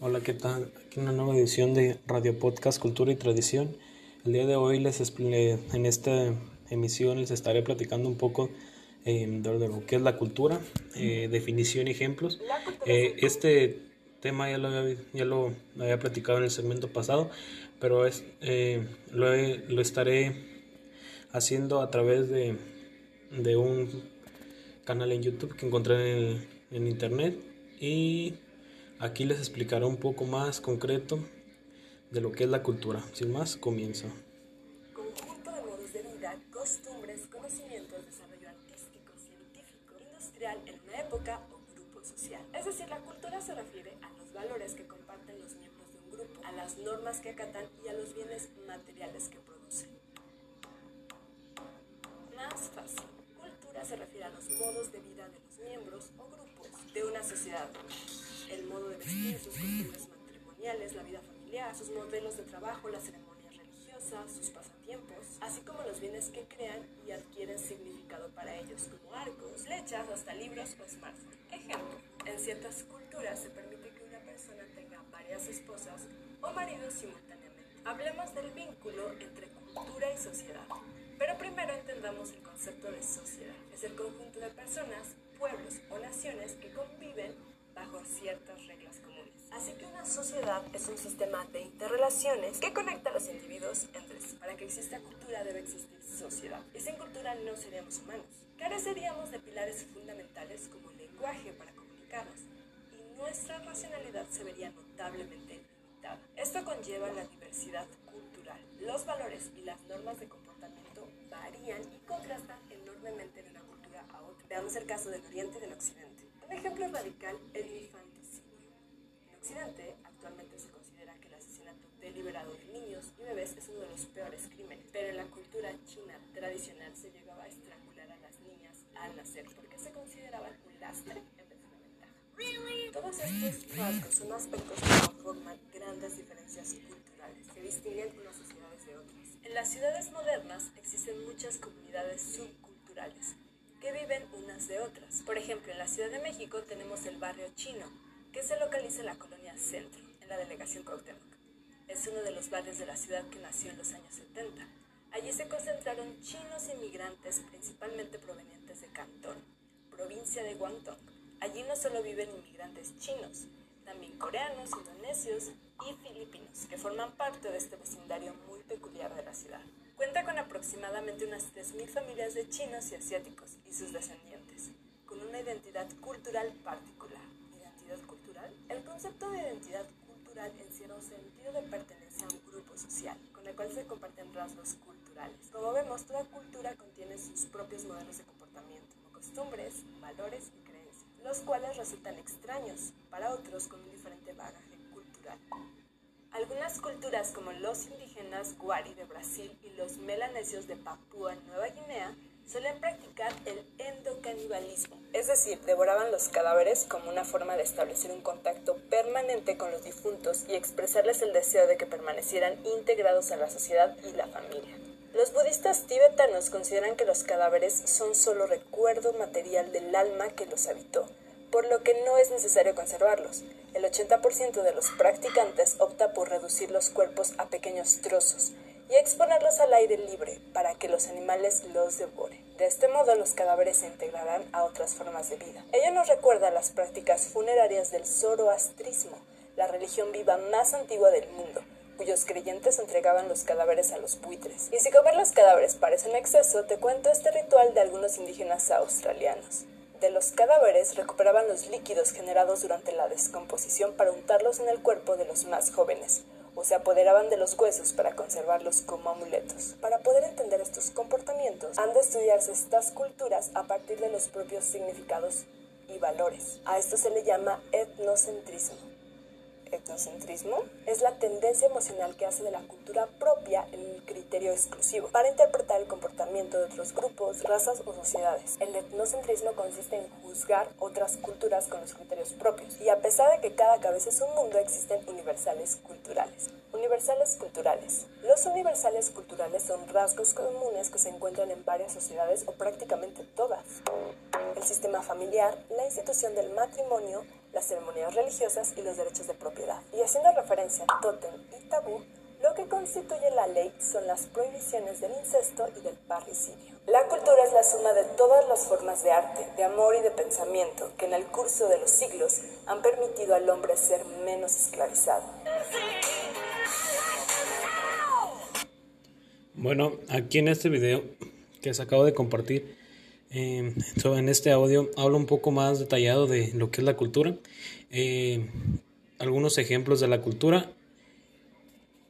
Hola, ¿qué tal? Aquí una nueva edición de Radio Podcast Cultura y Tradición. El día de hoy les en esta emisión les estaré platicando un poco eh, de lo que es la cultura, eh, definición y ejemplos. Eh, este tema ya lo, había, ya lo había platicado en el segmento pasado, pero es, lo, lo, estaré haciendo a través de, de, un canal en YouTube que encontré en, en internet y Aquí les explicaré un poco más concreto de lo que es la cultura. Sin más, comienzo. Conjunto de modos de vida, costumbres, conocimientos, desarrollo artístico, científico, industrial en una época o grupo social. Es decir, la cultura se refiere a los valores que comparten los miembros de un grupo, a las normas que acatan y a los bienes materiales que producen. Más fácil. Cultura se refiere a los modos de vida de los miembros o grupos de una sociedad el modo de vestir, sus costumbres matrimoniales, la vida familiar, sus modelos de trabajo, las ceremonias religiosas, sus pasatiempos, así como los bienes que crean y adquieren significado para ellos, como arcos, flechas, hasta libros o smartphones. Ejemplo, en ciertas culturas se permite que una persona tenga varias esposas o maridos simultáneamente. Hablemos del vínculo entre cultura y sociedad. Pero primero entendamos el concepto de sociedad. Es el conjunto de personas, pueblos o naciones que conviven ciertas reglas comunes. Así que una sociedad es un sistema de interrelaciones que conecta a los individuos entre sí. Para que exista cultura debe existir sociedad. Y sin cultura no seríamos humanos. Careceríamos de pilares fundamentales como el lenguaje para comunicarnos y nuestra racionalidad se vería notablemente limitada. Esto conlleva la diversidad cultural. Los valores y las normas de comportamiento varían y contrastan enormemente de una cultura a otra. Veamos el caso del Oriente y del Occidente. Un ejemplo radical, el infanticidio. En Occidente, actualmente se considera que el asesinato deliberado de niños y bebés es uno de los peores crímenes, pero en la cultura china tradicional se llegaba a estrangular a las niñas al nacer porque se consideraban un lastre en vez de una ventaja. Todos estos rasgos son aspectos que conforman grandes diferencias culturales que distinguen unas sociedades de otras. En las ciudades modernas existen muchas comunidades subculturales unas de otras. Por ejemplo, en la Ciudad de México tenemos el barrio chino, que se localiza en la colonia Centro, en la delegación Cuauhtémoc. Es uno de los barrios de la ciudad que nació en los años 70. Allí se concentraron chinos inmigrantes, principalmente provenientes de Cantón, provincia de Guangdong. Allí no solo viven inmigrantes chinos, también coreanos, indonesios y filipinos, que forman parte de este vecindario muy peculiar de la ciudad. Cuenta con aproximadamente unas 3.000 familias de chinos y asiáticos y sus descendientes, una identidad cultural particular. ¿Identidad cultural? El concepto de identidad cultural encierra un sentido de pertenencia a un grupo social, con el cual se comparten rasgos culturales. Como vemos, toda cultura contiene sus propios modelos de comportamiento, costumbres, valores y creencias, los cuales resultan extraños para otros con un diferente bagaje cultural. Algunas culturas como los indígenas Guari de Brasil y los melanesios de Papúa Nueva Guinea suelen practicar el endocanibalismo, es decir, devoraban los cadáveres como una forma de establecer un contacto permanente con los difuntos y expresarles el deseo de que permanecieran integrados a la sociedad y la familia. Los budistas tibetanos consideran que los cadáveres son solo recuerdo material del alma que los habitó, por lo que no es necesario conservarlos. El 80% de los practicantes opta por reducir los cuerpos a pequeños trozos y exponerlos al aire libre para que los animales los devoren. De este modo los cadáveres se integrarán a otras formas de vida. Ello nos recuerda las prácticas funerarias del zoroastrismo, la religión viva más antigua del mundo, cuyos creyentes entregaban los cadáveres a los buitres. Y si comer los cadáveres parece un exceso, te cuento este ritual de algunos indígenas australianos de los cadáveres recuperaban los líquidos generados durante la descomposición para untarlos en el cuerpo de los más jóvenes, o se apoderaban de los huesos para conservarlos como amuletos. Para poder entender estos comportamientos, han de estudiarse estas culturas a partir de los propios significados y valores. A esto se le llama etnocentrismo etnocentrismo es la tendencia emocional que hace de la cultura propia el criterio exclusivo para interpretar el comportamiento de otros grupos, razas o sociedades. El etnocentrismo consiste en juzgar otras culturas con los criterios propios y a pesar de que cada cabeza es un mundo existen universales culturales. Universales culturales. Los universales culturales son rasgos comunes que se encuentran en varias sociedades o prácticamente todas. El sistema familiar, la institución del matrimonio, las ceremonias religiosas y los derechos de propiedad. Y haciendo referencia a tótem y tabú, lo que constituye la ley son las prohibiciones del incesto y del parricidio. La cultura es la suma de todas las formas de arte, de amor y de pensamiento que en el curso de los siglos han permitido al hombre ser menos esclavizado. Bueno, aquí en este video que se acabo de compartir, eh, en este audio hablo un poco más detallado de lo que es la cultura, eh, algunos ejemplos de la cultura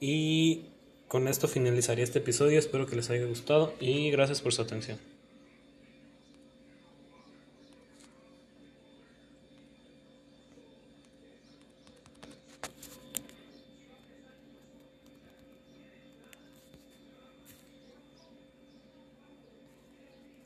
y con esto finalizaría este episodio. Espero que les haya gustado y gracias por su atención.